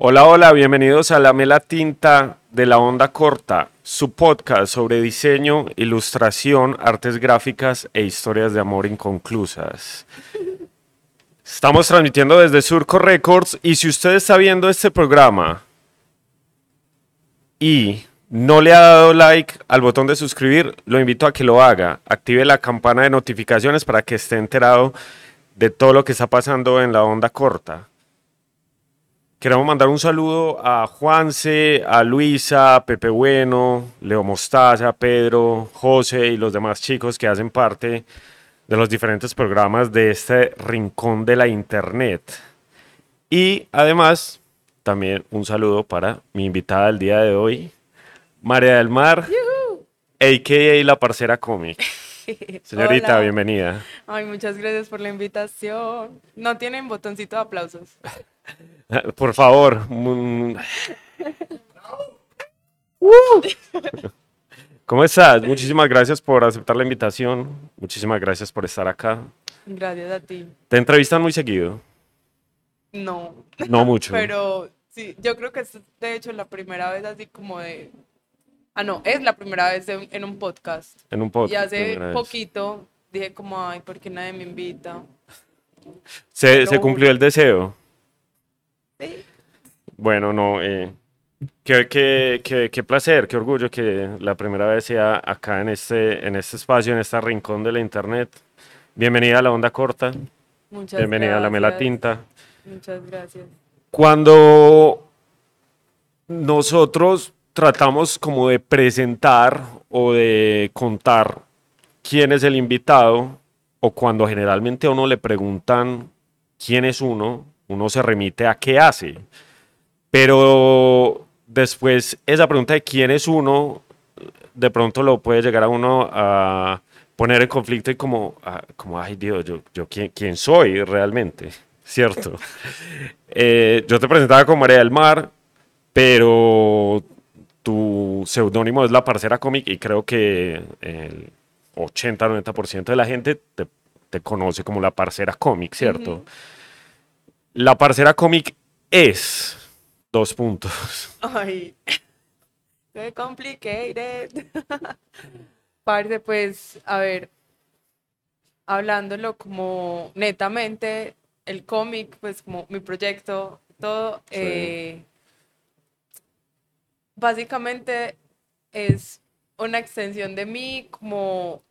Hola, hola, bienvenidos a La Mela Tinta de la Onda Corta, su podcast sobre diseño, ilustración, artes gráficas e historias de amor inconclusas. Estamos transmitiendo desde Surco Records y si usted está viendo este programa y no le ha dado like al botón de suscribir, lo invito a que lo haga. Active la campana de notificaciones para que esté enterado de todo lo que está pasando en la onda corta. Queremos mandar un saludo a Juanse, a Luisa, a Pepe Bueno, Leo Mostaza, Pedro, José y los demás chicos que hacen parte de los diferentes programas de este rincón de la internet. Y además, también un saludo para mi invitada del día de hoy, María del Mar, a.k.a. La Parcera Comic. Señorita, Hola. bienvenida. Ay, muchas gracias por la invitación. No tienen botoncito de aplausos. Por favor. mm. ¿Cómo estás? Muchísimas gracias por aceptar la invitación. Muchísimas gracias por estar acá. Gracias a ti. ¿Te entrevistan muy seguido? No, No mucho. pero sí, yo creo que es de hecho la primera vez así como de... Ah, no, es la primera vez en, en un podcast. En un podcast. y hace poquito dije como, ay, ¿por qué nadie me invita? ¿Se, cumplió el deseo? Bueno, no. eh, qué, qué- qué- qué placer, qué orgullo que la primera vez sea acá en este, en este espacio, en este rincón de la internet. Bienvenida a la onda corta. Muchas Bienvenida a la Mela gracias. Tinta. Muchas gracias. Cuando nosotros tratamos como de presentar o de contar quién es el invitado, o cuando generalmente a uno le preguntan quién es uno, uno se remite a qué hace. Pero después esa pregunta de quién es uno, de pronto lo puede llegar a uno a poner en conflicto y como, como ay Dios, yo, yo quién, quién soy realmente, ¿cierto? Eh, yo te presentaba como María del Mar, pero tu seudónimo es La Parcera Comic y creo que el 80-90% de la gente te, te conoce como La Parcera Comic, ¿cierto? La Parcera Comic es dos puntos. Ay, qué complicated. Parce, pues, a ver, hablándolo como netamente, el cómic, pues como mi proyecto, todo, Sí. eh, básicamente es una extensión de mí como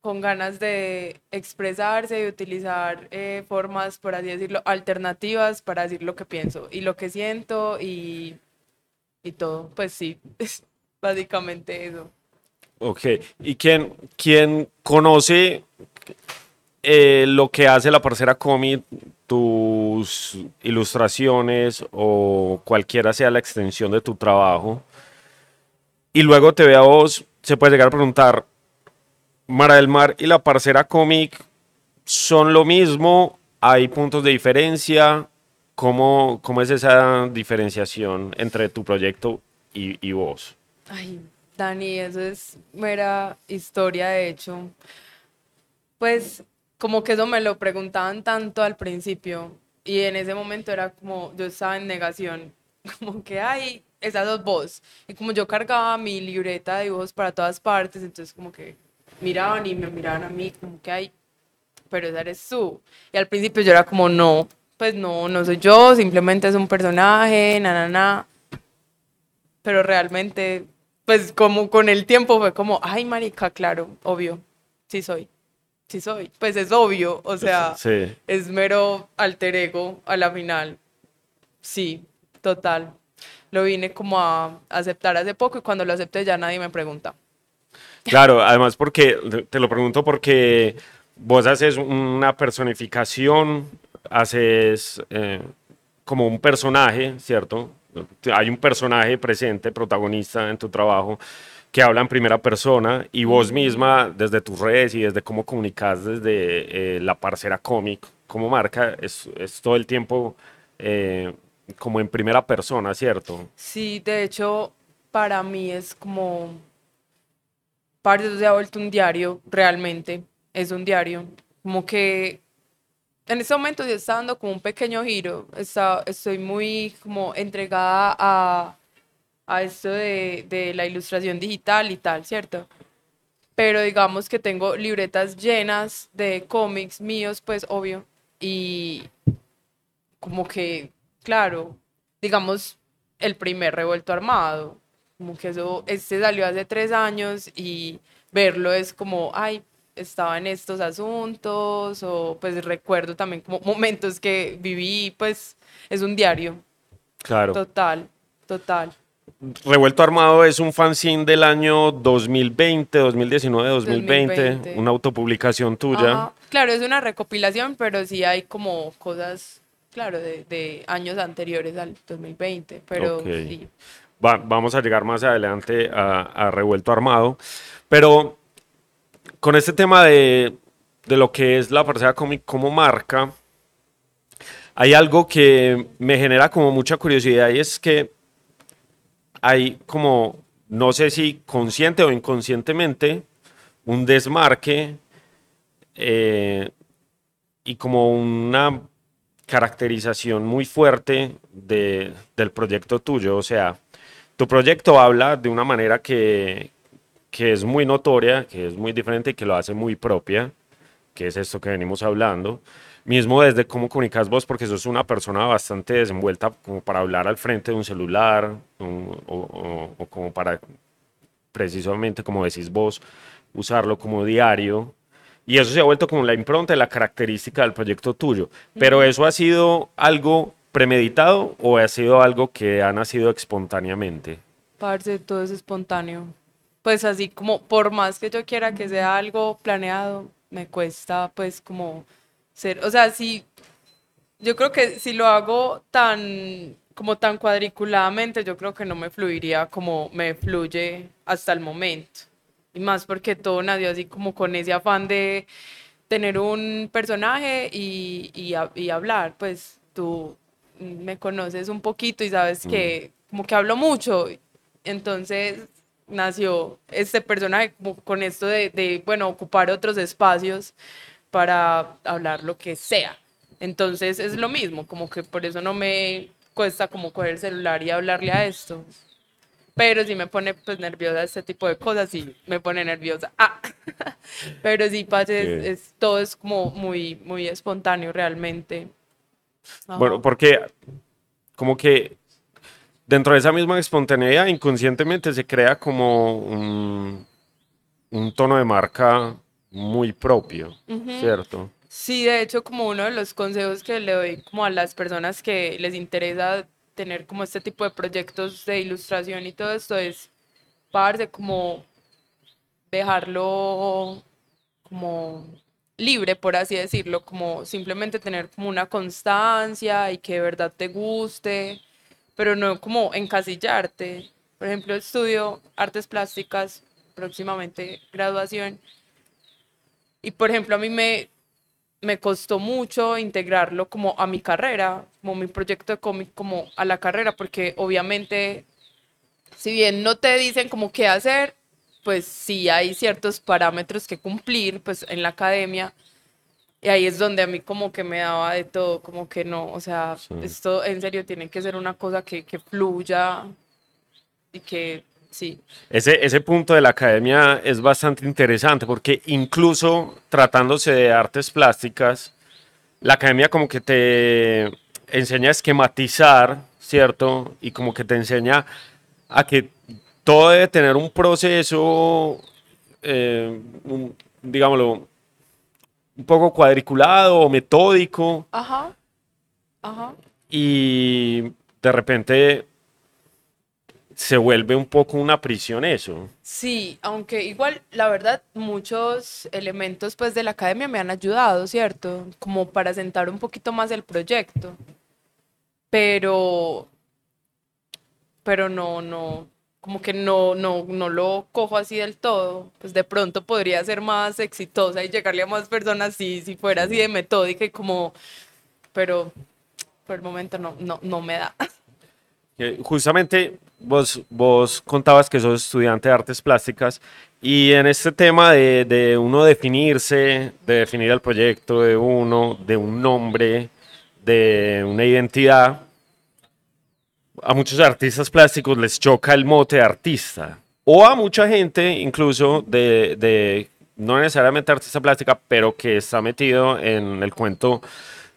con ganas de expresarse y utilizar eh, formas, por así decirlo, alternativas para decir lo que pienso y lo que siento y, y todo. Pues sí, es básicamente eso. Ok, ¿y quién, quién conoce eh, lo que hace la parcera Comic, tus ilustraciones o cualquiera sea la extensión de tu trabajo? Y luego te ve a vos, se puede llegar a preguntar, Mara del Mar y la parcera Comic son lo mismo, hay puntos de diferencia, ¿cómo, cómo es esa diferenciación entre tu proyecto y, y vos? Ay, Dani, eso es mera historia, de hecho. Pues como que eso me lo preguntaban tanto al principio y en ese momento era como, yo estaba en negación, como que, ay, esas dos vos. Y como yo cargaba mi libreta de dibujos para todas partes, entonces como que miraban y me miraban a mí, como que, ay, pero esa eres tú. Y al principio yo era como, no, pues no, no soy yo, simplemente es un personaje, na, na, na. Pero realmente, pues como con el tiempo fue como, ay, marica, claro, obvio, sí soy, sí soy. Pues es obvio, o sea, Sí. es mero alter ego a la final. Sí, total. Lo vine como a aceptar hace poco y cuando lo acepté ya nadie me pregunta. Claro, además porque, te lo pregunto porque vos haces una personificación, haces eh, como un personaje, ¿cierto? Hay un personaje presente, protagonista en tu trabajo, que habla en primera persona y vos misma, desde tus redes y desde cómo comunicas desde eh, la parcera cómic como marca, es, es todo el tiempo eh, como en primera persona, ¿cierto? Sí, de hecho, para mí es como, parte eso se ha vuelto un diario, realmente, es un diario, como que en este momento yo está dando como un pequeño giro. Está, estoy muy como entregada a, a esto de, de la ilustración digital y tal, ¿cierto? Pero digamos que tengo libretas llenas de cómics míos, pues obvio. Y como que, claro, digamos, el primer revuelto armado. Como que eso, este salió hace tres años y verlo es como, ay, estaba en estos asuntos o pues recuerdo también como momentos que viví, pues es un diario. Claro. Total, total. Revuelto Armado es un fanzine del año 2020, 2019, 2020, 2020. una autopublicación tuya. Ajá. Claro, es una recopilación, pero sí hay como cosas, claro, de, de años anteriores al 2020, pero Ok. sí. Va- vamos a llegar más adelante a, Revuelto Armado. Pero con este tema de, de lo que es la Parcela Comic como marca, hay algo que me genera como mucha curiosidad y es que hay como, no sé si consciente o inconscientemente, un desmarque eh, y como una caracterización muy fuerte de- del proyecto tuyo. O sea, tu proyecto habla de una manera que, que es muy notoria, que es muy diferente y que lo hace muy propia, que es esto que venimos hablando. Mismo desde cómo comunicas vos, porque sos una persona bastante desenvuelta como para hablar al frente de un celular un- o, o- o como para, precisamente como decís vos, usarlo como diario. Y eso se ha vuelto como la impronta y la característica del proyecto tuyo. Pero eso ha sido algo premeditado o ha sido algo que ha nacido espontáneamente. Parce, todo es espontáneo. Pues así como, por más que yo quiera que sea algo planeado, me cuesta pues como ser, o sea, si, yo creo que si lo hago tan, como tan cuadriculadamente, yo creo que no me fluiría como me fluye hasta el momento. Y más porque todo nació así como con ese afán de tener un personaje y, y, y hablar, pues tú me conoces un poquito y sabes que como que hablo mucho. Entonces nació este personaje con esto de, de, bueno, ocupar otros espacios para hablar lo que sea. Entonces es lo mismo, como que por eso no me cuesta como coger el celular y hablarle a esto. Pero sí me pone pues nerviosa este tipo de cosas y me pone nerviosa. Ah. Pero sí, parce, es, Sí. es- todo es como muy, muy espontáneo realmente. Ajá. Bueno, porque como que dentro de esa misma espontaneidad inconscientemente se crea como un, un tono de marca muy propio, ¿cierto? Sí, de hecho, como uno de los consejos que le doy como a las personas que les interesa tener como este tipo de proyectos de ilustración y todo esto es, parce, como dejarlo como libre, por así decirlo, como simplemente tener como una constancia y que de verdad te guste, pero no como encasillarte. Por ejemplo, estudio artes plásticas, próximamente graduación, y por ejemplo a mí me, me costó mucho integrarlo como a mi carrera, como mi proyecto de cómic, como a la carrera, porque obviamente, si bien no te dicen como qué hacer, pues sí hay ciertos parámetros que cumplir, pues en la academia. Y ahí es donde a mí como que me daba de todo, como que no, o sea, Sí. esto en serio tiene que ser una cosa que, que fluya y que sí. Ese, ese punto de la academia es bastante interesante porque incluso tratándose de artes plásticas, la academia como que te enseña a esquematizar, ¿cierto? Y como que te enseña a que todo debe tener un proceso, eh, un- digámoslo, un poco cuadriculado o metódico Ajá, ajá. y de repente se vuelve un poco una prisión eso. Sí, aunque igual, la verdad, muchos elementos pues de la academia me han ayudado, ¿cierto? Como para sentar un poquito más el proyecto. Pero, pero no, no, como que no, no, no lo cojo así del todo. Pues de pronto podría ser más exitosa y llegarle a más personas si, si fuera así de metódica y como, pero por el momento no, no, no me da. Justamente vos, vos contabas que sos estudiante de artes plásticas y en este tema de, de uno definirse, de definir el proyecto de uno, de un nombre, de una identidad, a muchos artistas plásticos les choca el mote artista. O a mucha gente, incluso de, de no necesariamente artista plástica, pero que está metido en el cuento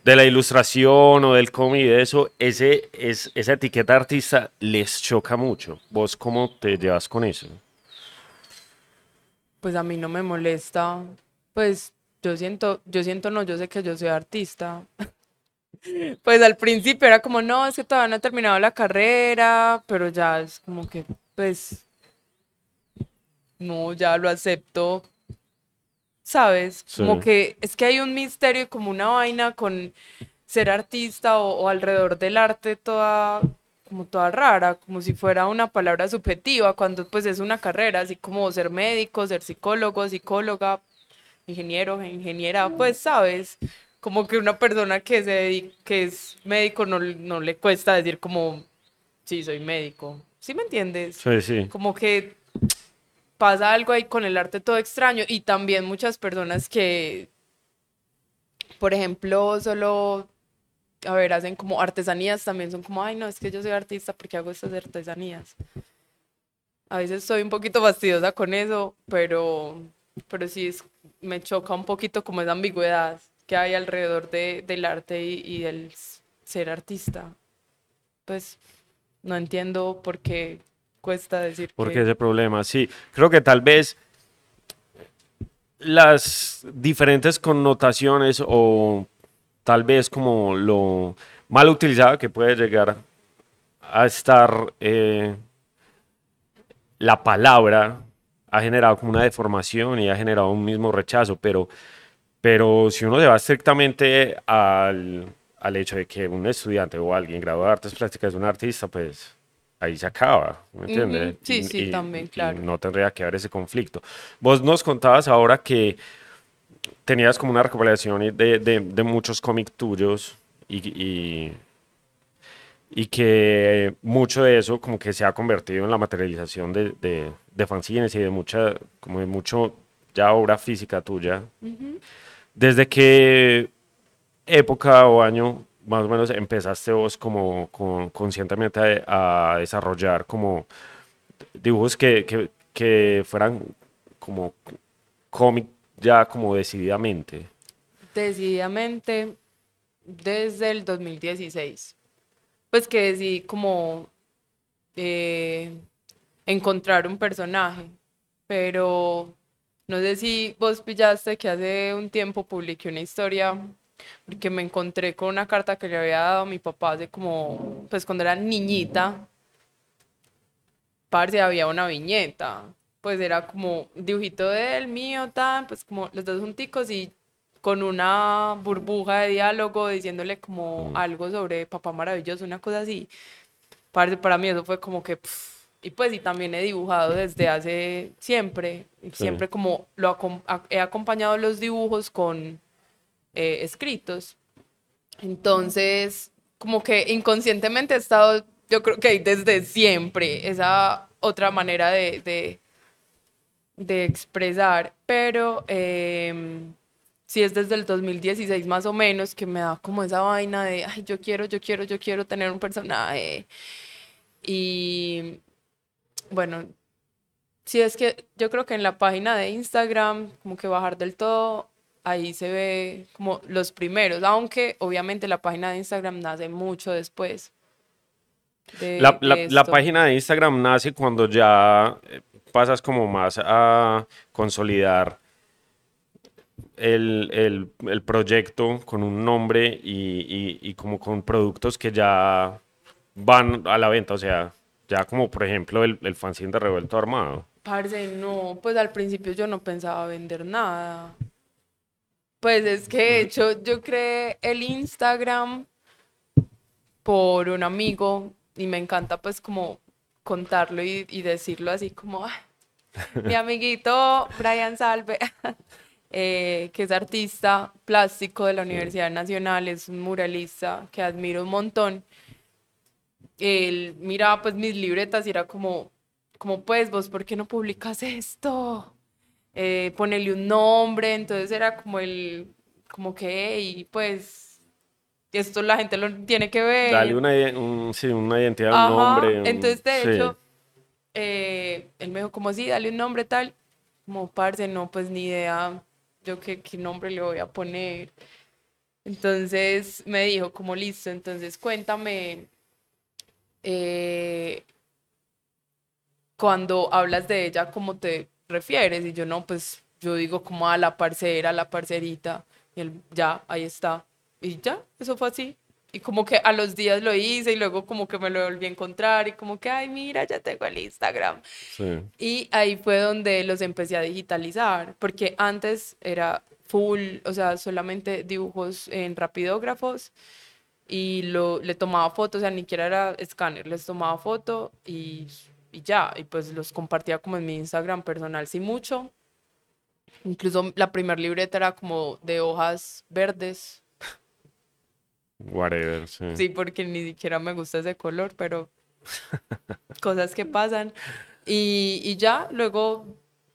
de la ilustración o del cómic eso, ese, es, esa etiqueta artista les choca mucho. ¿Vos cómo te llevas con eso? Pues a mí no me molesta. Pues yo siento, yo siento no, yo sé que yo soy artista. Pues al principio era como, no, es que todavía no he terminado la carrera, pero ya es como que, pues, no, ya lo acepto ¿sabes? Como que es que hay un misterio y como una vaina con ser artista o, alrededor del arte toda como toda rara, como si fuera una palabra subjetiva, cuando pues es una carrera, así como ser médico, ser psicólogo, psicóloga, ingeniero, ingeniera, pues sabes, como que una persona que, se que es médico no, no le cuesta decir como, sí, soy médico, ¿sí me entiendes? Sí, sí. Como que pasa algo ahí con el arte todo extraño y también muchas personas que, por ejemplo, solo, a ver, hacen como artesanías, también son como, ay, no, es que yo soy artista porque hago estas artesanías. A veces estoy un poquito fastidiosa con eso, pero, pero sí es, me choca un poquito como esa ambigüedad que hay alrededor de, del arte y, y del ser artista. Pues no entiendo por qué cuesta decir Porque ese problema, sí. Creo que tal vez las diferentes connotaciones o tal vez como lo mal utilizado que puede llegar a estar eh, la palabra ha generado como una deformación y ha generado un mismo rechazo, pero, pero si uno se va estrictamente al, al hecho de que un estudiante o alguien graduado de artes plásticas es un artista, pues ahí se acaba, ¿me entiendes? Sí, sí, también, claro. no tendría que haber ese conflicto. Vos nos contabas ahora que tenías como una recopilación de, de, muchos cómics tuyos y, y, que mucho de eso como que se ha convertido en la materialización de, de fanzines y de mucha, como de mucho ya obra física tuya. ¿Desde qué época o año más o menos empezaste vos como, conscientemente a, desarrollar como dibujos que, que, fueran como cómic ya como decididamente? Decididamente desde el 2016. Pues que decidí como eh, encontrar un personaje, pero no sé si vos pillaste que hace un tiempo publiqué una historia porque me encontré con una carta que le había dado a mi papá de como, pues cuando era niñita, parce, había una viñeta, pues era como dibujito de él, mío, tan, pues como los dos junticos y con una burbuja de diálogo diciéndole como mm. algo sobre papá maravilloso, una cosa así. Parce, para mí eso fue como que, y pues y también he dibujado desde hace siempre, siempre como lo he acompañado los dibujos con eh, escritos. Entonces, como que inconscientemente he estado, yo creo que desde siempre, esa otra manera de, de, expresar, pero eh, si es desde el 2016 más o menos que me da como esa vaina de, ay, yo quiero, yo quiero, yo quiero tener un personaje. Y bueno, si es que yo creo que en la página de Instagram, como que bajar del todo ahí se ve como los primeros, aunque obviamente la página de Instagram nace mucho después. la, la, página de Instagram nace cuando ya eh, pasas como más a consolidar el, el, el proyecto con un nombre y, y, y, como con productos que ya van a la venta, o sea, ya como por ejemplo el, el fanzine de Revuelto Armado. Parce, no, pues al principio yo no pensaba vender nada. Pues es que de hecho yo creé el Instagram por un amigo y me encanta pues como contarlo y, decirlo así como mi amiguito Brian Salve, eh, que es artista plástico de la Universidad Nacional, es un muralista que admiro un montón. Él miraba pues mis libretas y era como, como pues vos, ¿por qué no publicas esto? Eh, ponerle un nombre, entonces era como el, como que, y pues, esto la gente lo tiene que ver. Dale una, sí, una identidad, un nombre. Entonces, de hecho, eh, él me dijo como, sí, dale un nombre tal, como, parce, no, pues ni idea, yo qué, qué nombre le voy a poner. Entonces me dijo como listo, entonces cuéntame eh, cuando hablas de ella, ¿cómo te refieres? Y yo no, pues yo digo como a la parcera, a la parcerita, y él ya, ahí está. Y ya, eso fue así. Y como que a los días lo hice y luego como que me lo volví a encontrar y como que, ay, mira, ya tengo el Instagram. Y ahí fue donde los empecé a digitalizar, porque antes era full, o sea, solamente dibujos en rapidógrafos y lo, le tomaba fotos, o sea, ni siquiera era escáner, les tomaba foto y, y ya, y pues los compartía como en mi Instagram personal, sí mucho. Incluso la primera libreta era como de hojas verdes. Whatever, sí. Sí, porque ni siquiera me gusta ese color, pero cosas que pasan. Y, y ya, luego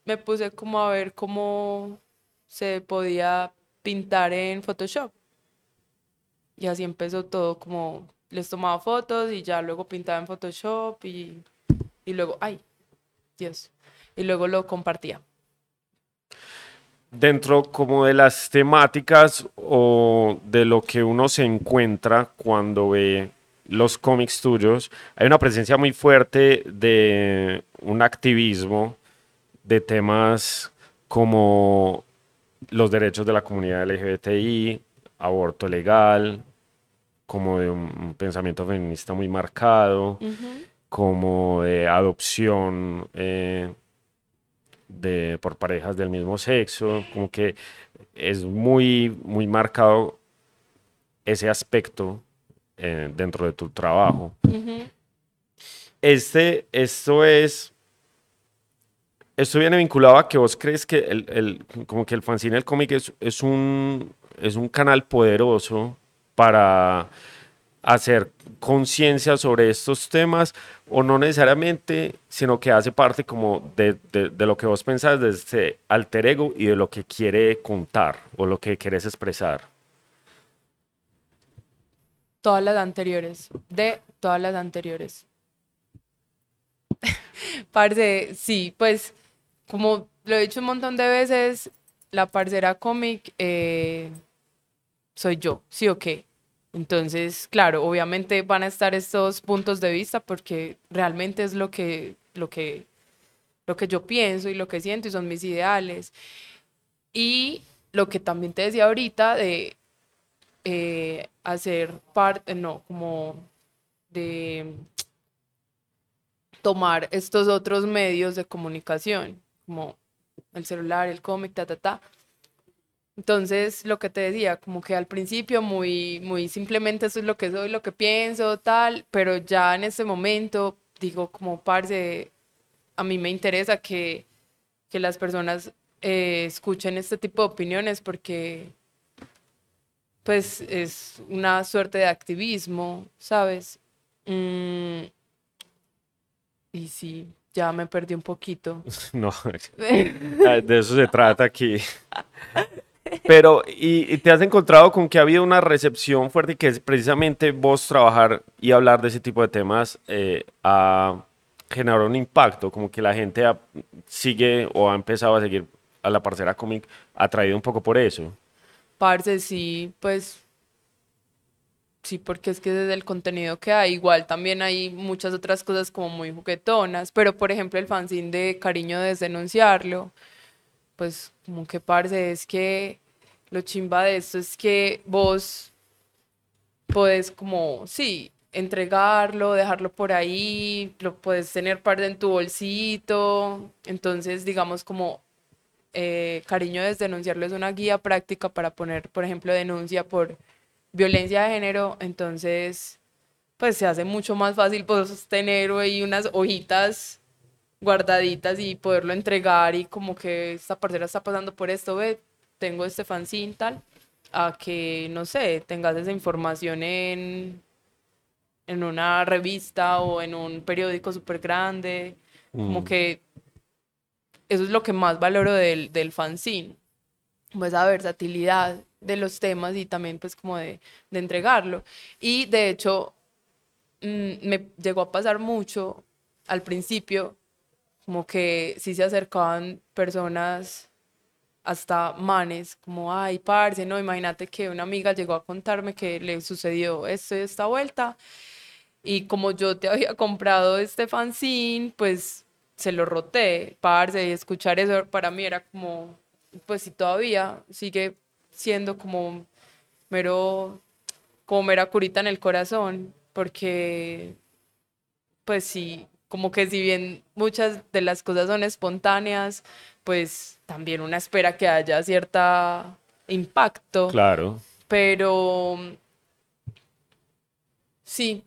me puse como a ver cómo se podía pintar en Photoshop. Y así empezó todo, como les tomaba fotos y ya luego pintaba en Photoshop y, y luego, ay, Dios, y luego lo compartía. Dentro como de las temáticas o de lo que uno se encuentra cuando ve los cómics tuyos, hay una presencia muy fuerte de un activismo de temas como los derechos de la comunidad LGBTI, aborto legal, como de un, pensamiento feminista muy marcado, como de adopción eh, de, por parejas del mismo sexo, como que es muy, muy marcado ese aspecto eh, dentro de tu trabajo. Este, esto es esto viene vinculado a que vos crees que el, el como que el fanzine del cómic es, es, un, es un canal poderoso para hacer conciencia sobre estos temas o no necesariamente, sino que hace parte como de, lo que vos pensás de este alter ego y de lo que quiere contar o lo que quieres expresar. Todas las anteriores, de todas las anteriores. Parce, sí, pues como lo he dicho un montón de veces, la parcera cómic eh, soy yo, sí o qué. Entonces, claro, obviamente van a estar estos puntos de vista porque realmente es lo que, lo que, lo que yo pienso y lo que siento y son mis ideales. Y lo que también te decía ahorita de eh, hacer parte, no, como de tomar estos otros medios de comunicación como el celular, el cómic, ta, ta, ta. Entonces, lo que te decía, como que al principio muy, muy simplemente eso es lo que soy, lo que pienso, tal, pero ya en este momento digo como parce, a mí me interesa que, que las personas eh, escuchen este tipo de opiniones porque pues es una suerte de activismo, ¿sabes? Mm, y sí, ya me perdí un poquito. No, de eso se trata aquí. Pero, ¿y, te has encontrado con que ha habido una recepción fuerte que es precisamente vos trabajar y hablar de ese tipo de temas eh, generado un impacto? Como que la gente sigue o ha empezado a seguir a la parcera cómic atraído un poco por eso. Parce, sí, pues Sí, porque es que desde el contenido que hay, igual también hay muchas otras cosas como muy juguetonas, pero por ejemplo el fanzine de Cariño de denunciarlo, pues como que parece es que lo chimba de esto es que vos podés como, sí, entregarlo, dejarlo por ahí, lo puedes tener parte en tu bolsito, entonces digamos como eh, Cariño de denunciarlo es una guía práctica para poner, por ejemplo, denuncia por violencia de género, entonces pues se hace mucho más fácil poder tener ahí unas hojitas guardaditas y poderlo entregar y como que esta parcera está pasando por esto, ve, tengo este fanzine tal, a que, no sé, tengas esa información en, en una revista o en un periódico súper grande. Como Mm. que eso es lo que más valoro del, del fanzine, como esa versatilidad de los temas y también pues como de, de entregarlo. Y de hecho, mm, me llegó a pasar mucho al principio, como que sí se acercaban personas hasta manes, como, ay, parce, no, imagínate que una amiga llegó a contarme que le sucedió esto y esta vuelta, y como yo te había comprado este fanzine, pues se lo roté, parce, y escuchar eso para mí era como, pues si todavía sigue siendo como mero, como mera curita en el corazón, porque pues sí, como que si bien muchas de las cosas son espontáneas, pues también una espera que haya cierta impacto, Claro. pero sí.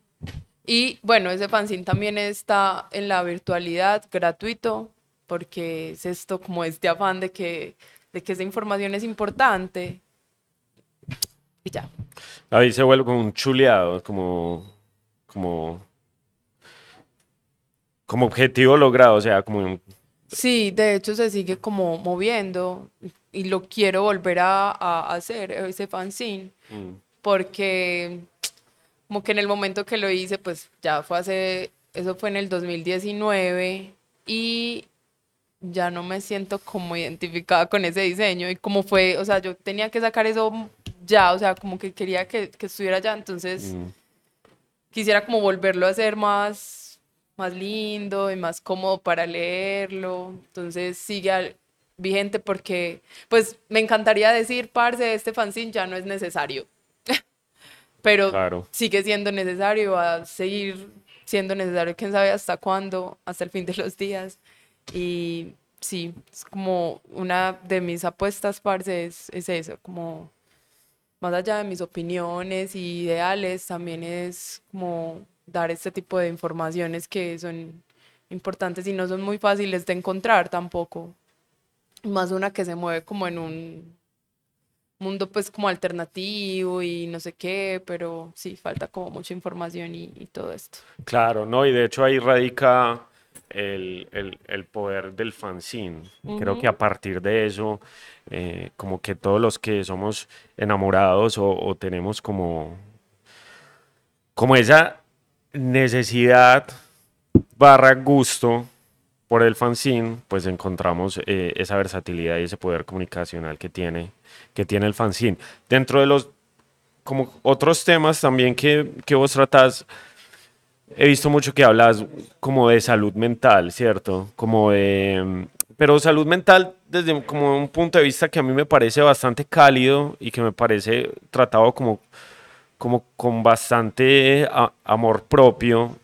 Y bueno, ese fanzine también está en la virtualidad, gratuito, porque es esto como este afán de que, de que esa información es importante. Y ya. Ahí se vuelve como un chuleado, como, como, como objetivo logrado, o sea, como un- Sí, de hecho se sigue como moviendo y lo quiero volver a, a hacer, ese fanzine, mm, porque como que en el momento que lo hice, pues ya fue hace, eso fue en el 2019 y ya no me siento como identificada con ese diseño y como fue, o sea, yo tenía que sacar eso ya, o sea, como que quería que, que estuviera ya, entonces mm. quisiera como volverlo a hacer más, más lindo y más cómodo para leerlo. Entonces sigue vigente porque, pues me encantaría decir, parce, este fanzine ya no es necesario. Pero Claro. sigue siendo necesario, va a seguir siendo necesario, quién sabe hasta cuándo, hasta el fin de los días. Y sí, es como una de mis apuestas, parce, es, es eso, como más allá de mis opiniones y ideales, también es como dar este tipo de informaciones que son importantes y no son muy fáciles de encontrar tampoco. Más una que se mueve como en un mundo pues como alternativo y no sé qué, pero sí, falta como mucha información y, y todo esto. Claro, no, y de hecho ahí radica el, el- el poder del fanzine. Creo que a partir de eso, eh, como que todos los que somos enamorados o, o tenemos como, como esa necesidad barra gusto por el fanzine, pues encontramos eh, esa versatilidad y ese poder comunicacional que tiene, que tiene el fanzine. Dentro de los como otros temas también que, que vos tratás, he visto mucho que hablas como de salud mental, ¿cierto? Como de... Pero salud mental desde como un punto de vista que a mí me parece bastante cálido y que me parece tratado como, como con bastante a- amor propio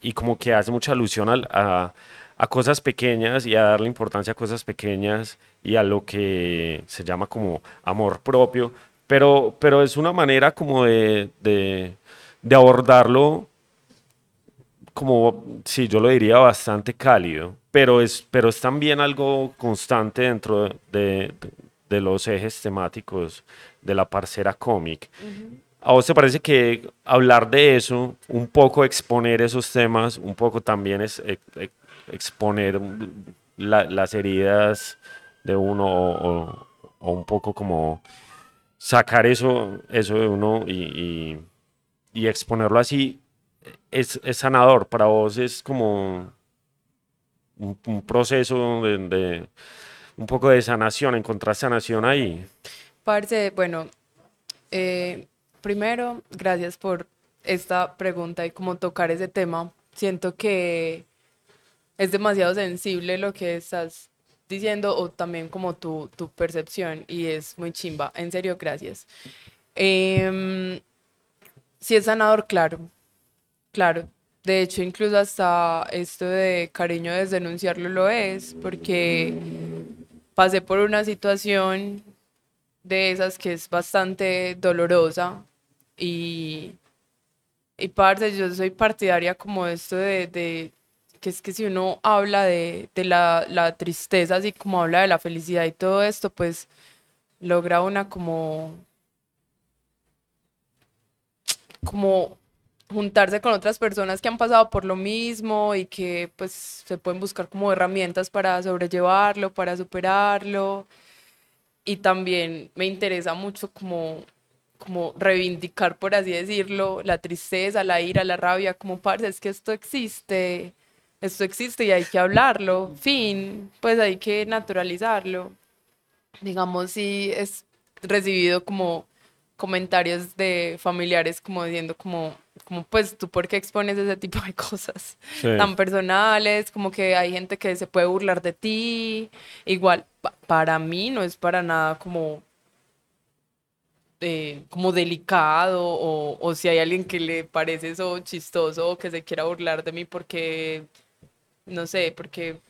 y como que hace mucha alusión al- a, a cosas pequeñas y a darle importancia a cosas pequeñas y a lo que se llama como amor propio, pero, pero es una manera como de, de, de abordarlo como, sí, yo lo diría bastante cálido, pero es, pero es también algo constante dentro de, de los ejes temáticos de la parcera cómic. ¿A vos te parece que hablar de eso, un poco exponer esos temas, un poco también es ex- ex- exponer la- las heridas de uno o, un poco como sacar eso, de uno y, exponerlo así es, sanador? Para vos es como un, un proceso de, de- un poco de sanación, encontrar sanación ahí. Parce, bueno, eh, primero, gracias por esta pregunta y cómo tocar ese tema. Siento que es demasiado sensible lo que estás diciendo o también como tu, tu percepción y es muy chimba. En serio, gracias. Em, si es sanador, claro, claro. De hecho, incluso hasta esto de cariño es denunciarlo lo es, porque pasé por una situación de esas que es bastante dolorosa y, y parce, yo soy partidaria como esto de, de que es que si uno habla de, de la, la tristeza, así como habla de la felicidad y todo esto, pues logra una como, como juntarse con otras personas que han pasado por lo mismo y que pues se pueden buscar como herramientas para sobrellevarlo, para superarlo. Y también me interesa mucho como, como reivindicar, por así decirlo, la tristeza, la ira, la rabia, como parce, es que esto existe, esto existe y hay que hablarlo, fin, pues hay que naturalizarlo. Digamos, si es recibido como comentarios de familiares como diciendo como, como pues tú por qué expones ese tipo de cosas tan personales, como que hay gente que se puede burlar de ti, igual para mí no es para nada como eh, como delicado o, o, si hay alguien que le parece eso chistoso o que se quiera burlar de mí porque no sé, porque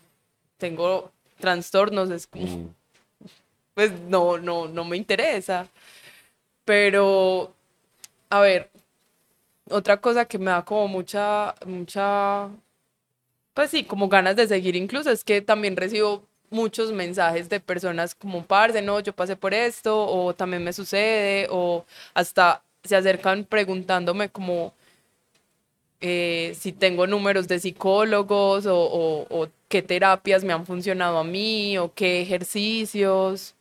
tengo trastornos, es como, mm. pues no, no, no me interesa. Pero, a ver, otra cosa que me da como mucha, mucha, pues sí, como ganas de seguir incluso, es que también recibo muchos mensajes de personas como, parce, no, yo pasé por esto, o también me sucede, o hasta se acercan preguntándome como eh, si tengo números de psicólogos, o, qué terapias me han funcionado a mí, o qué ejercicios,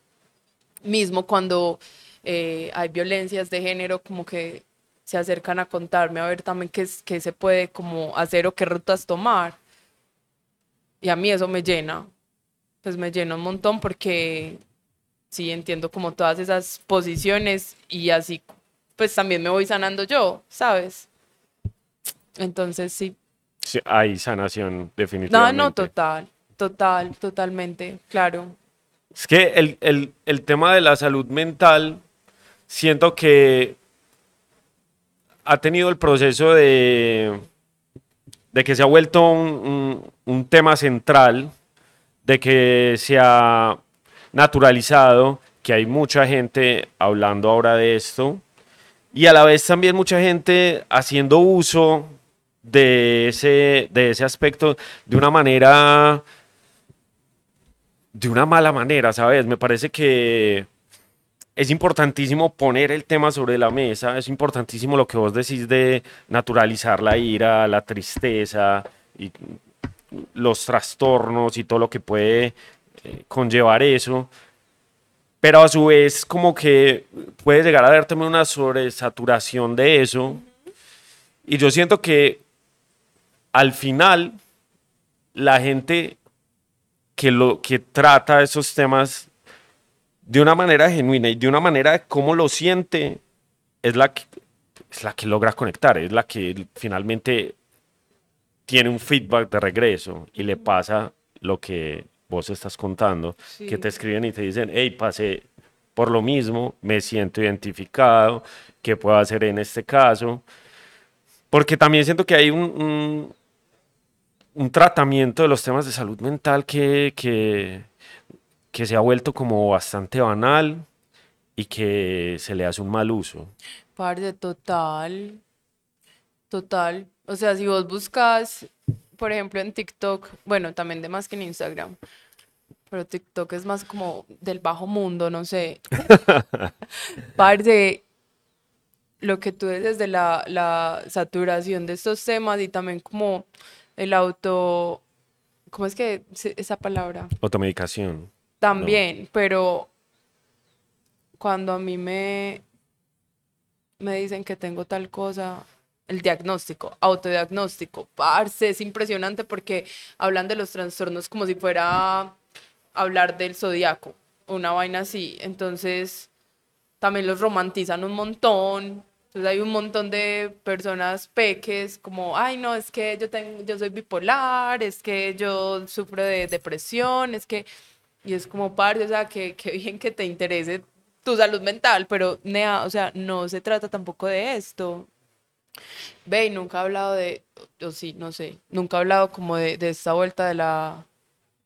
mismo cuando eh, hay violencias de género, como que se acercan a contarme a ver también qué, qué se puede como hacer o qué rutas tomar. Y a mí eso me llena, pues me llena un montón porque sí entiendo como todas esas posiciones y así pues también me voy sanando yo, ¿sabes? Entonces sí. sí hay sanación definitivamente. No, no, total, total, totalmente, claro. Es que el, el, el tema de la salud mental siento que ha tenido el proceso de, de que se ha vuelto un, tema central, de que se ha naturalizado, que hay mucha gente hablando ahora de esto, y a la vez también mucha gente haciendo uso de ese, de ese aspecto de una manera, de una mala manera, ¿sabes? Me parece que es importantísimo poner el tema sobre la mesa, es importantísimo lo que vos decís de naturalizar la ira, la tristeza y los trastornos y todo lo que puede eh, conllevar eso. Pero a su vez como que puede llegar a haber también una sobresaturación de eso. Y yo siento que al final la gente que, lo, que trata esos temas de una manera genuina y de una manera de cómo lo siente, es la que, es la que logra conectar, es la que finalmente tiene un feedback de regreso y le pasa lo que vos estás contando, que te escriben y te dicen, hey, pasé por lo mismo, me siento identificado, ¿qué puedo hacer en este caso? Porque también siento que hay un, un, tratamiento de los temas de salud mental que, que, que se ha vuelto como bastante banal y que se le hace un mal uso. Parte total, total. O sea, si vos buscas, por ejemplo, en TikTok, bueno, también de más que en Instagram, pero TikTok es más como del bajo mundo, no sé. Parte lo que tú dices de la, la saturación de estos temas y también como el auto, ¿cómo es que esa palabra? Automedicación. También, pero cuando a mí me, me dicen que tengo tal cosa, el diagnóstico, autodiagnóstico, parce, es impresionante porque hablan de los trastornos como si fuera hablar del zodiaco, una vaina así. Entonces, también los romantizan un montón. Entonces hay un montón de personas peques como, ay, no, es que yo, tengo, yo soy bipolar, es que yo sufro de depresión, es que y es como, parte, o sea, que, que bien que te interese tu salud mental, pero, Nea, o sea, no se trata tampoco de esto. Ve, y nunca he hablado de, o sí, no sé, nunca he hablado como de, de esta vuelta de la,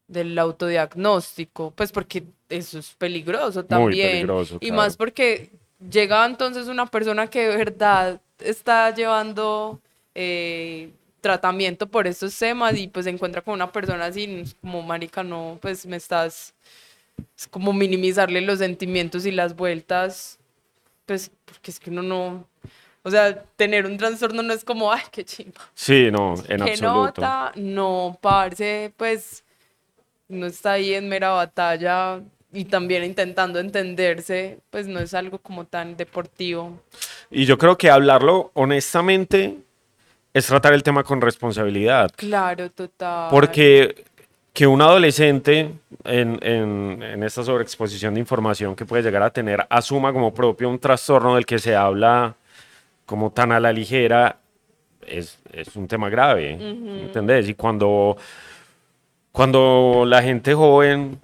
del autodiagnóstico, pues porque eso es peligroso también. Muy peligroso, Y más porque llega entonces una persona que de verdad está llevando eh, tratamiento por estos temas y pues se encuentra con una persona así, como marica, no, pues me estás, es como minimizarle los sentimientos y las vueltas, pues porque es que uno no, O sea, tener un trastorno no es como, ay, qué chimba. Sí, no, en ¿Qué absoluto. nota? No, parce, pues no está ahí en mera batalla y también intentando entenderse, pues no es algo como tan deportivo. Y yo creo que hablarlo honestamente es tratar el tema con responsabilidad. Claro, total. Porque que un adolescente en, en, en, esta sobreexposición de información que puede llegar a tener asuma como propio un trastorno del que se habla como tan a la ligera es, es un tema grave, uh -huh. ¿entendés? Y cuando, cuando la gente joven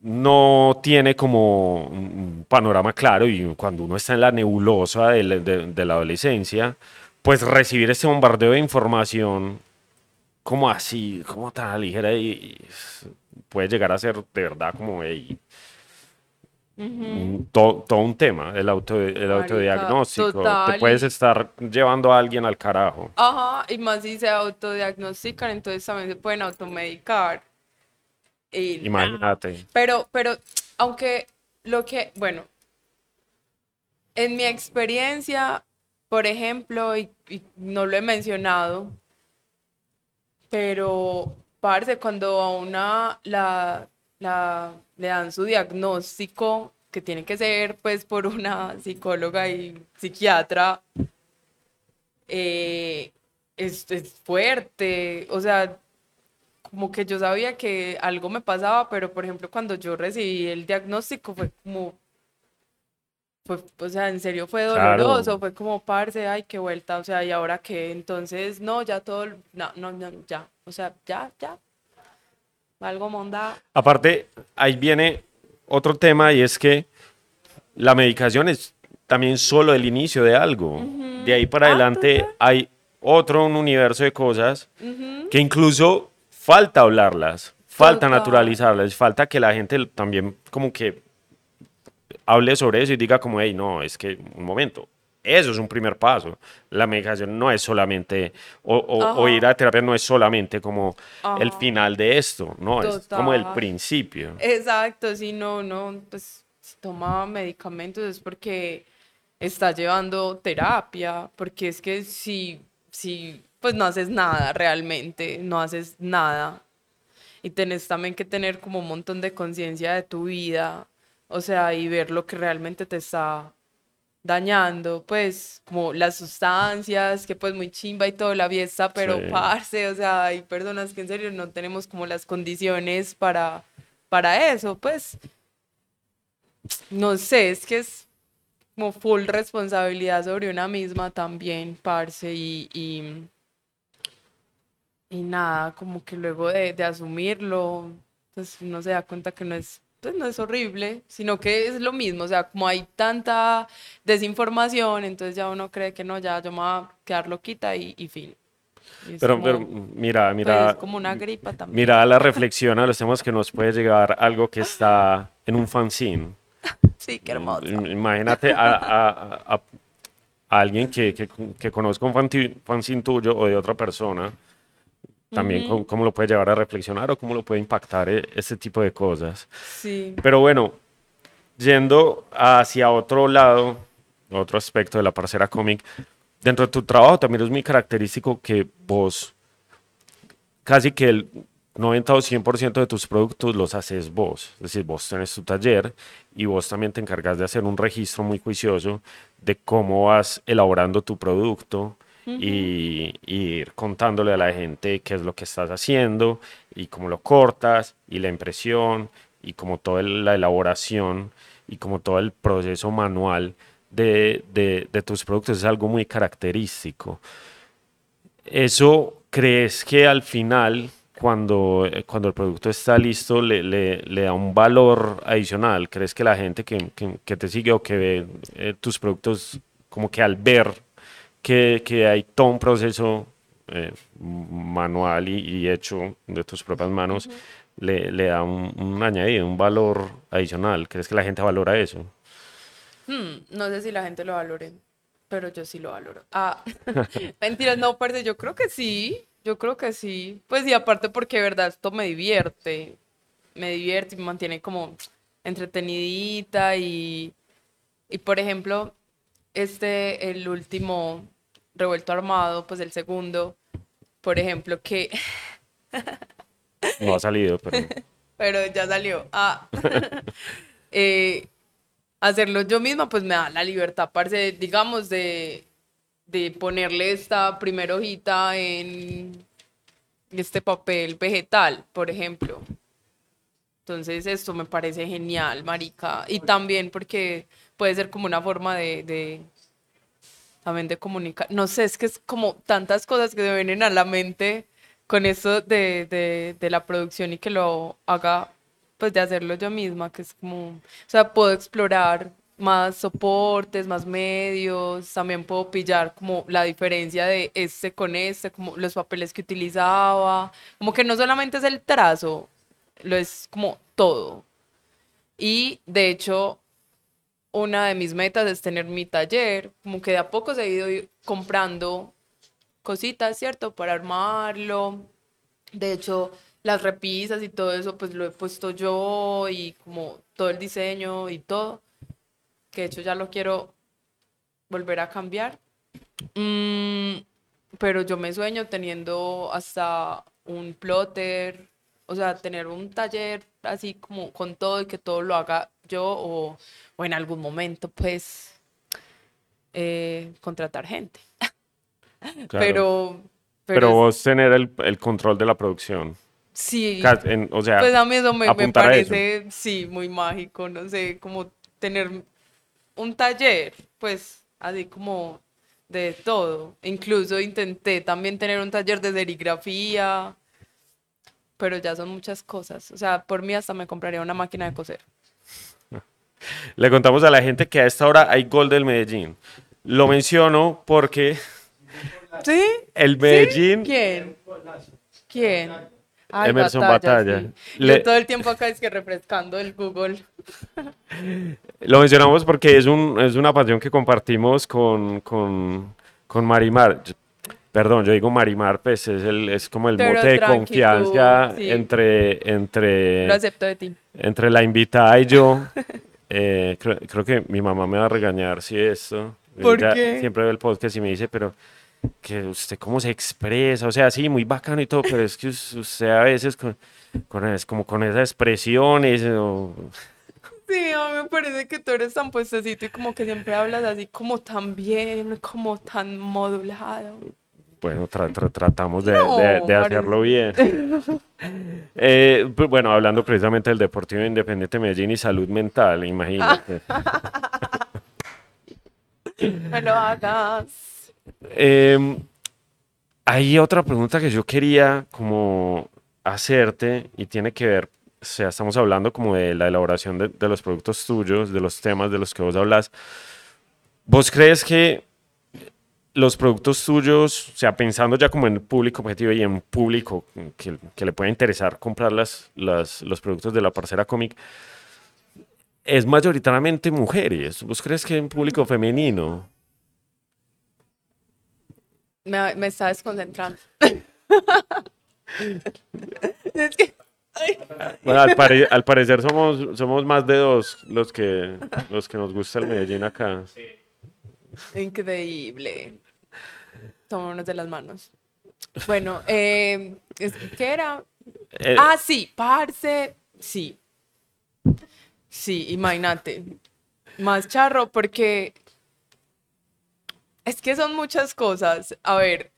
no tiene como un panorama claro y cuando uno está en la nebulosa de, de, de la adolescencia, pues recibir ese bombardeo de información como así, como tan a la ligera y puede llegar a ser de verdad como hey, uh -huh. todo, todo, un tema, el, auto, el autodiagnóstico. Total. Te puedes estar llevando a alguien al carajo. Ajá, y más si se autodiagnostican, entonces también se pueden automedicar. Y, Imagínate. Pero, pero, aunque lo que, bueno, en mi experiencia, por ejemplo, y, y no lo he mencionado, pero, parce, cuando a una la, la, le dan su diagnóstico, que tiene que ser pues por una psicóloga y psiquiatra, eh, es, es fuerte, o sea, como que yo sabía que algo me pasaba, pero por ejemplo cuando yo recibí el diagnóstico fue como, fue, o sea, en serio fue doloroso, Claro. fue como, parce, ay, qué vuelta, o sea, ¿y ahora qué? Entonces, no, ya todo, no, no, no, ya, o sea, ya, ya, algo monda, Aparte, ahí viene otro tema y es que la medicación es también solo el inicio de algo. De ahí para Ah, adelante hay otro un universo de cosas que incluso falta hablarlas, falta Total. naturalizarlas, falta que la gente también como que hable sobre eso y diga como, hey, no, es que un momento, eso es un primer paso. La medicación no es solamente, o, o- o ir a terapia no es solamente como el final de esto, no, es como el Total. principio. Exacto, si no, no, pues si toma medicamentos es porque está llevando terapia, porque es que si, si, pues no haces nada realmente, no haces nada. Y tenés también que tener como un montón de conciencia de tu vida, o sea, y ver lo que realmente te está dañando, pues, como las sustancias, que pues muy chimba y todo la fiesta, pero Sí. parce, o sea, hay personas que en serio no tenemos como las condiciones para, para eso, pues, no sé, es que es como full responsabilidad sobre una misma también, parce, y, y, y nada, como que luego de, de asumirlo, pues uno se da cuenta que no es, pues no es horrible, sino que es lo mismo, o sea, como hay tanta desinformación, entonces ya uno cree que no, ya yo me voy a quedar loquita y, y fin. Y Pero, como, pero mira, pues, mira, es como una gripa también. mira la reflexión a los temas que nos puede llegar algo que está en un fanzine. Sí, qué hermoso. Im- Imagínate a, a- a- a- a alguien que, que, que conozca un fanzine tuyo o de otra persona, también cómo, cómo lo puede llevar a reflexionar o cómo lo puede impactar eh, este tipo de cosas. Sí. Pero bueno, yendo hacia otro lado, otro aspecto de la parcera cómic, dentro de tu trabajo también es muy característico que vos, casi que el 90 o 100% de tus productos los haces vos. Es decir, vos tenés tu taller y vos también te encargas de hacer un registro muy juicioso de cómo vas elaborando tu producto y, y ir contándole a la gente qué es lo que estás haciendo y cómo lo cortas y la impresión y como toda la elaboración y como todo el proceso manual de, de- de tus productos es algo muy característico. ¿Eso crees que al final, cuando, eh, cuando el producto está listo, le, le- le da un valor adicional? ¿Crees que la gente que, que- que te sigue o que ve eh, tus productos, como que al ver que, que hay todo un proceso eh, manual y, y hecho de tus propias manos, le, le da un, un añadido, un valor adicional? ¿Crees que la gente valora eso? Hmm, no sé si la gente lo valore, pero yo sí lo valoro. Ah, mentiras, no, parce, yo creo que sí, yo creo que sí. Pues y aparte porque de verdad esto me divierte, me divierte y me mantiene como entretenidita y, y por ejemplo, este, el último revuelto armado, pues el segundo, por ejemplo, que... no ha salido, pero... pero ya salió. Ah. Eh, hacerlo yo misma, pues me da la libertad, parce, digamos, de, de ponerle esta primera hojita en este papel vegetal, por ejemplo. Entonces esto me parece genial, marica. Y también porque puede ser como una forma de, también de comunicar. No sé, es que es como tantas cosas que me vienen a la mente con eso de, de, la producción y que lo haga, pues de hacerlo yo misma, que es como, o sea, puedo explorar más soportes, más medios, también puedo pillar como la diferencia de este con este, como los papeles que utilizaba, como que no solamente es el trazo, lo es como todo. Y de hecho, una de mis metas es tener mi taller, como que de a poco se ha ido comprando cositas, ¿cierto? Para armarlo. De hecho, las repisas y todo eso, pues lo he puesto yo y como todo el diseño y todo que de hecho ya lo quiero volver a cambiar. Mm, pero yo me sueño teniendo hasta un plotter, o sea, tener un taller así como con todo y que todo lo haga yo o, en algún momento pues eh, contratar gente. Pero, pero, vos tener el, control de la producción. Sí. o sea, pues a mí eso me, me parece, sí, muy mágico, no sé, como tener un taller, pues así como de todo. Incluso intenté también tener un taller de serigrafía, pero ya son muchas cosas. O sea, por mí hasta me compraría una máquina de coser. Le contamos a la gente que a esta hora hay gol del Medellín. Lo menciono porque... ¿Sí? El Medellín... ¿Quién? ¿Quién? Emerson Batalla. Yo todo el tiempo acá es que refrescando el Google. Lo mencionamos porque es, un, es una pasión que compartimos con, con, con Marimar. Perdón, yo digo Marimar, pues es, el, es como el mote de confianza entre, entre... Lo acepto de ti. Entre la invitada y yo. Eh, creo, que mi mamá me va a regañar si eso. ¿Por qué? Siempre ve el podcast y me dice, pero que usted cómo se expresa, o sea, sí, muy bacano y todo, pero es que usted a veces con, con es como con esas expresiones. Sí, a mí me parece que tú eres tan puestecito y como que siempre hablas así como tan bien, como tan modulado. Bueno, tratamos de, de, hacerlo bien. Eh, pues, bueno, hablando precisamente del Deportivo Independiente Medellín y salud mental, imagínate. no lo hagas. Em, hay otra pregunta que yo quería como hacerte y tiene que ver, o sea, estamos hablando como de la elaboración de, los productos tuyos, de los temas de los que vos hablas. ¿Vos crees que los productos tuyos, o sea, pensando ya como en el público objetivo y en público que, que le pueda interesar comprar las, los productos de la parcera cómic, es mayoritariamente mujeres? ¿Vos crees que en público femenino? Me, me está desconcentrando. es que... Bueno, al, parecer somos, somos más de dos los que, los que nos gusta el Medellín acá. Increíble. Tomémonos de las manos. Bueno, eh, ¿qué era? Eh, ah, sí, parce. Sí. Sí, imagínate. Más charro, porque es que son muchas cosas. A ver,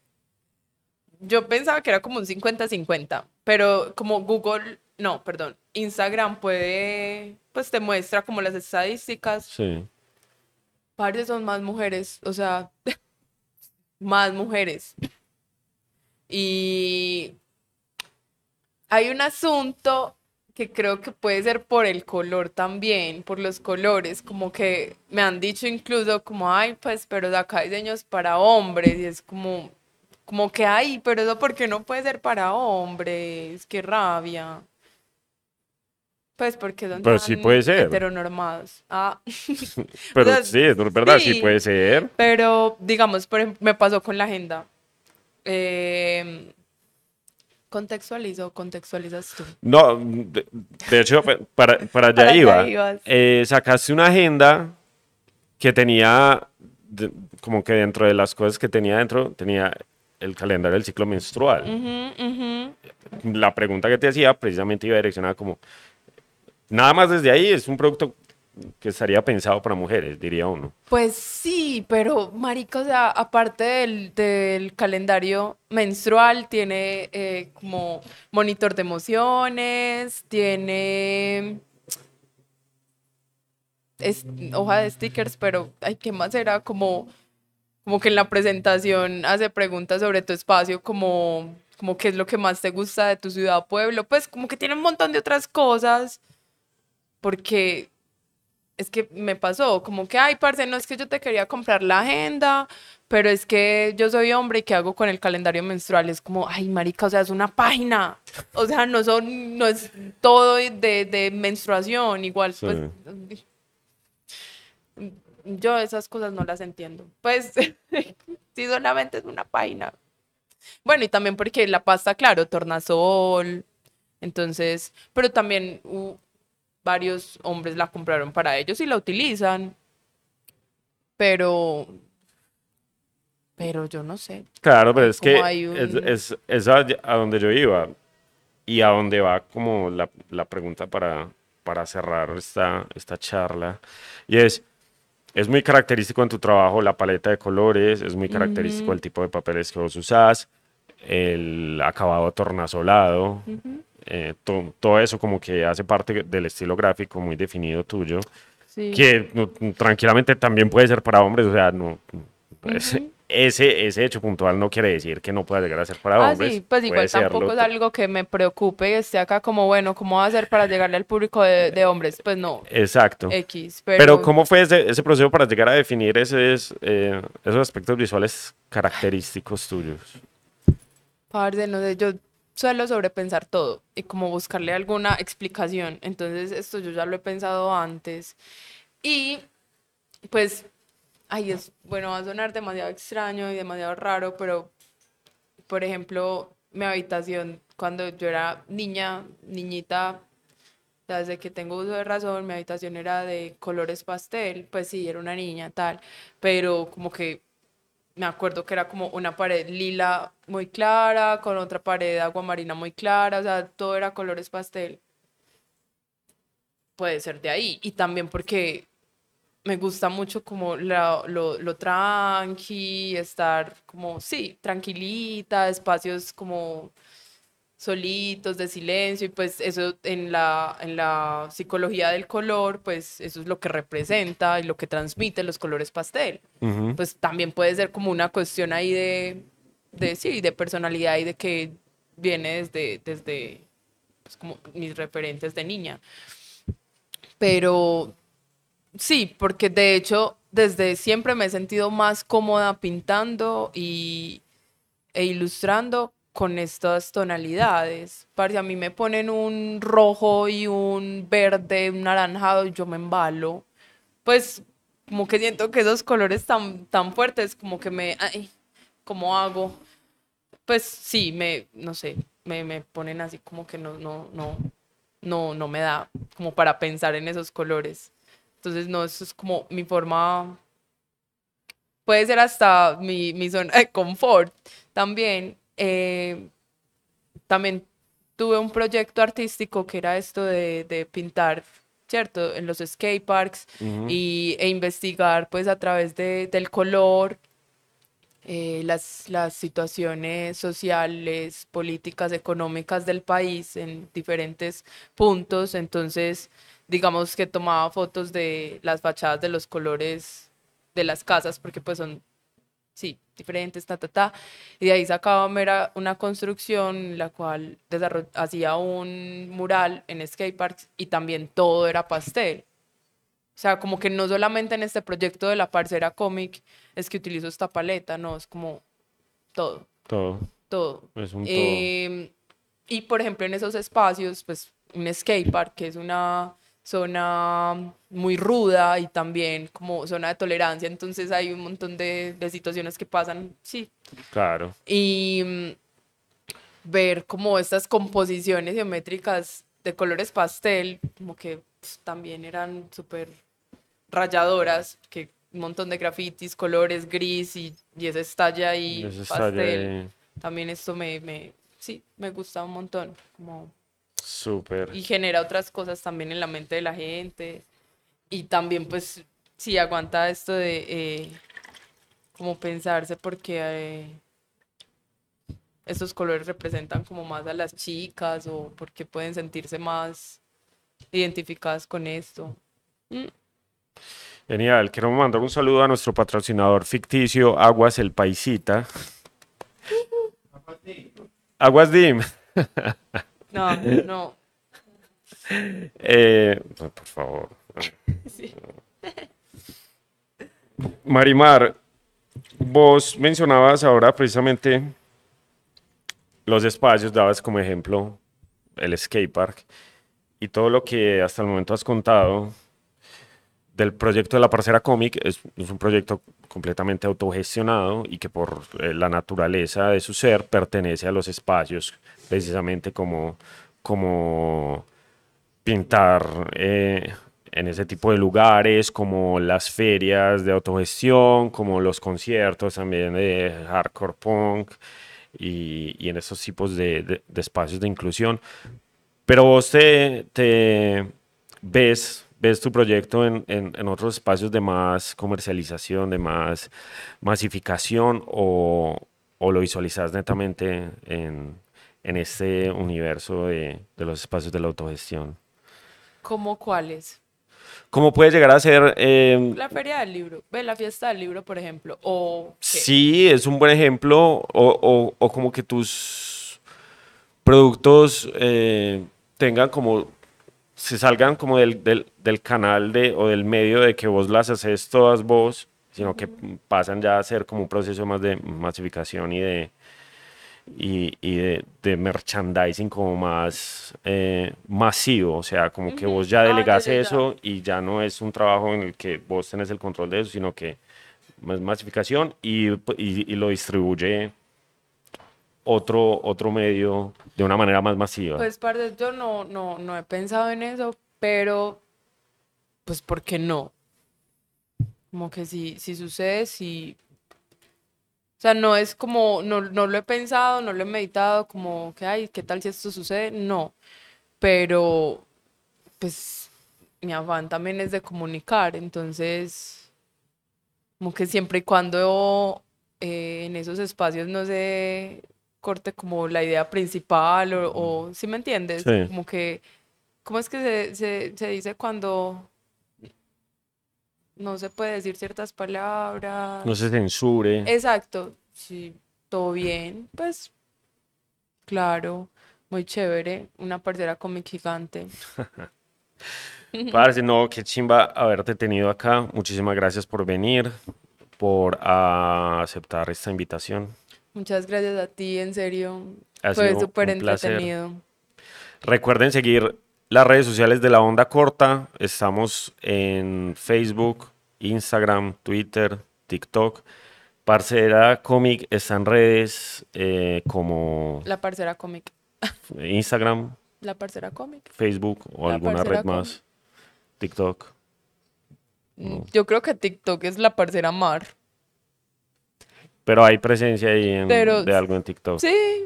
yo pensaba que era como un 50-50, pero como Google, no, perdón, Instagram puede, pues te muestra como las estadísticas. Sí. Parece son más mujeres, o sea, más mujeres. Y hay un asunto que creo que puede ser por el color también, por los colores, como que me han dicho incluso como, ay, pues, pero acá hay diseños para hombres, y es como, como que, ay, pero eso porque no puede ser para hombres, qué rabia. Pues porque son pero sí puede ser. heteronormados. Ah. pero sí, es verdad, sí, puede ser. Pero, digamos, por ejemplo, me pasó con la agenda. Eh, ¿Contextualizo contextualizas tú? No, de, hecho, para, para allá iba. Eh, sacaste una agenda que tenía de- como que dentro de las cosas que tenía dentro, tenía el calendario del ciclo menstrual. Ujú, ujú. La pregunta que te hacía precisamente iba direccionada como, nada más desde ahí es un producto que estaría pensado para mujeres, diría uno. Pues sí, pero marica, o sea, aparte del, calendario menstrual, tiene eh, como monitor de emociones, tiene hoja de stickers, pero ay, ¿qué más era? Como, como que en la presentación hace preguntas sobre tu espacio, como, como qué es lo que más te gusta de tu ciudad o pueblo, pues como que tiene un montón de otras cosas, porque es que me pasó, como que, ay, parce, no es que yo te quería comprar la agenda, pero es que yo soy hombre y ¿qué hago con el calendario menstrual? Es como, ay, marica, o sea, es una página. O sea, no son, no es todo de, de menstruación, igual, Sí. pues. Yo esas cosas no las entiendo. Pues, sí, solamente es una página. Bueno, y también porque la pasta, claro, tornasol. Entonces, pero también uh, varios hombres la compraron para ellos y la utilizan. Pero, pero yo no sé. Claro, pero es que es, un- es- es a, donde yo iba y a donde va como la, la pregunta para, para cerrar esta, esta charla. Y es, es muy característico en tu trabajo la paleta de colores, es muy característico el tipo de papeles que vos usás, el acabado tornasolado, eh, to- todo eso como que hace parte del estilo gráfico muy definido tuyo, Sí. que no, tranquilamente también puede ser para hombres, o sea, no... pues, ese, ese hecho puntual no quiere decir que no pueda llegar a ser para Ah, hombres. sí, pues puede igual tampoco serlo, es algo que me preocupe y esté acá como, bueno, ¿cómo va a hacer para llegarle al público de, de hombres? Pues no, Exacto. X. Pero, Pero, ¿cómo fue ese, ese proceso para llegar a definir esos, eh, esos aspectos visuales característicos tuyos? parce, no sé, yo suelo sobrepensar todo y como buscarle alguna explicación. Entonces, esto yo ya lo he pensado antes. Y, pues, ay, es, bueno, va a sonar demasiado extraño y demasiado raro, pero, por ejemplo, mi habitación, cuando yo era niña, niñita, desde que tengo uso de razón, mi habitación era de colores pastel, pues sí, era una niña, tal, pero como que me acuerdo que era como una pared lila muy clara, con otra pared de agua marina muy clara, o sea, todo era colores pastel. Puede ser de ahí. Y también porque me gusta mucho como lo, lo tranqui, estar como, sí, tranquilita, espacios como solitos, de silencio, y pues eso en la, en la psicología del color, pues eso es lo que representa y lo que transmite los colores pastel pues también puede ser como una cuestión ahí de, de sí, de personalidad y de que viene desde, desde pues, como mis referentes de niña. Pero sí, porque de hecho desde siempre me he sentido más cómoda pintando y, e ilustrando con estas tonalidades. Parce, a mí me ponen un rojo y un verde, un naranjado y yo me embalo. Pues como que siento que esos colores tan, tan fuertes como que me... Ay, ¿cómo hago? Pues sí, me, no sé, me, me ponen así como que no, no, no, no, no me da como para pensar en esos colores. Entonces, no, eso es como mi forma, puede ser hasta mi, mi zona de confort. También, eh, también tuve un proyecto artístico que era esto de, de pintar, ¿cierto? En los skate parks y, e investigar pues a través de, del color eh, las, las situaciones sociales, políticas, económicas del país en diferentes puntos. Entonces, digamos que tomaba fotos de las fachadas de los colores de las casas, porque pues son, sí, diferentes, ta, ta, ta. Y de ahí sacaba mera una construcción en la cual hacía un mural en skateparks y también todo era pastel. O sea, como que no solamente en este proyecto de la parcera cómic es que utilizo esta paleta, no, es como todo, Todo. todo. Es un todo. Em, y por ejemplo, en esos espacios, pues un skatepark, que es una zona muy ruda y también como zona de tolerancia, entonces hay un montón de, de situaciones que pasan, sí. Claro. Y mm, ver como estas composiciones geométricas de colores pastel, como que pues, también eran súper rayadoras, que un montón de grafitis, colores, gris y, y ese estalla y Ese estalla pastel. También esto me, me, sí, me gusta un montón. Como, Súper. y genera otras cosas también en la mente de la gente. Y también, pues, sí, aguanta esto de eh, como pensarse porque eh, estos colores representan como más a las chicas o porque pueden sentirse más identificadas con esto. Mm, Genial. Quiero mandar un saludo a nuestro patrocinador ficticio, Aguas El Paisita. Aguas Dim. No, no. Eh, no, por favor. sí. Marimar, vos mencionabas ahora precisamente los espacios, dabas como ejemplo el skate park y todo lo que hasta el momento has contado del proyecto de la parcera cómic es, es un proyecto completamente autogestionado y que por eh, la naturaleza de su ser pertenece a los espacios precisamente como, como pintar eh, en ese tipo de lugares, como las ferias de autogestión, como los conciertos también de hardcore punk y, y en esos tipos de, de- de espacios de inclusión. Pero vos te, te ves, ves tu proyecto en, en- en otros espacios de más comercialización, de más masificación o, o lo visualizas netamente en, en este universo de, de los espacios de la autogestión. ¿Cómo cuáles? ¿Cómo puede llegar a ser? eh, La feria del libro, ve la fiesta del libro, por ejemplo, o qué? sí, es un buen ejemplo, o, o- o como que tus productos eh, tengan como, se salgan como del, del- del canal de, o del medio de que vos las haces todas vos, sino que pasan ya a ser como un proceso más de masificación y de, y, y de, de merchandising como más eh, masivo, o sea, como que vos ya Ah, delegas ya. eso y ya no es un trabajo en el que vos tenés el control de eso, sino que más masificación y, y- y lo distribuye otro, otro medio de una manera más masiva. Pues, parce, yo no, no, no he pensado en eso, pero, pues, ¿por qué no? Como que si, si sucede, si... O sea, no es como, no, no lo he pensado, no lo he meditado, como que, ay, ¿qué tal si esto sucede? No, pero, pues, mi afán también es de comunicar, entonces, como que siempre y cuando eh, en esos espacios no se corte como la idea principal o, o ¿sí me entiendes? Sí. Como que, ¿cómo es que se, se, se dice cuando no se puede decir ciertas palabras? no se censure. Exacto, sí, todo bien, pues, claro, muy chévere, una parcera cómic gigante. Parce, no, qué chimba haberte tenido acá. Muchísimas gracias por venir, por aceptar esta invitación. Muchas gracias a ti, en serio, Ha fue súper entretenido. Recuerden seguir las redes sociales de la Onda Corta. Estamos en Facebook, Instagram, Twitter, TikTok. Parcera Comic está en redes eh, como La parcera cómic, Instagram, la parcera cómic. Facebook o La alguna red más. TikTok. Yo creo que TikTok es la parcera mar. Pero hay presencia ahí en- Pero- de algo en TikTok. Sí,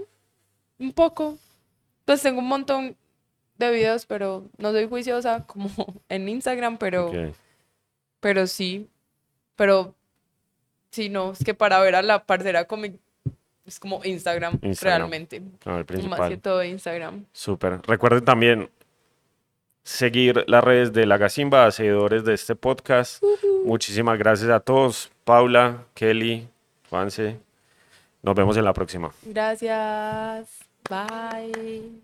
un poco. Pues tengo un montón de videos, pero no soy juiciosa como en Instagram, pero, pero sí. Pero sí, no, es que para ver a la parcera cómic es como Instagram, Instagram. realmente. No, el Más que principal. todo Instagram. Súper. Recuerden también seguir las redes de La Gacimba, seguidores de este podcast. Muchísimas gracias a todos. Paula, Kelly, Juanse. Nos vemos en la próxima. Gracias. Bye.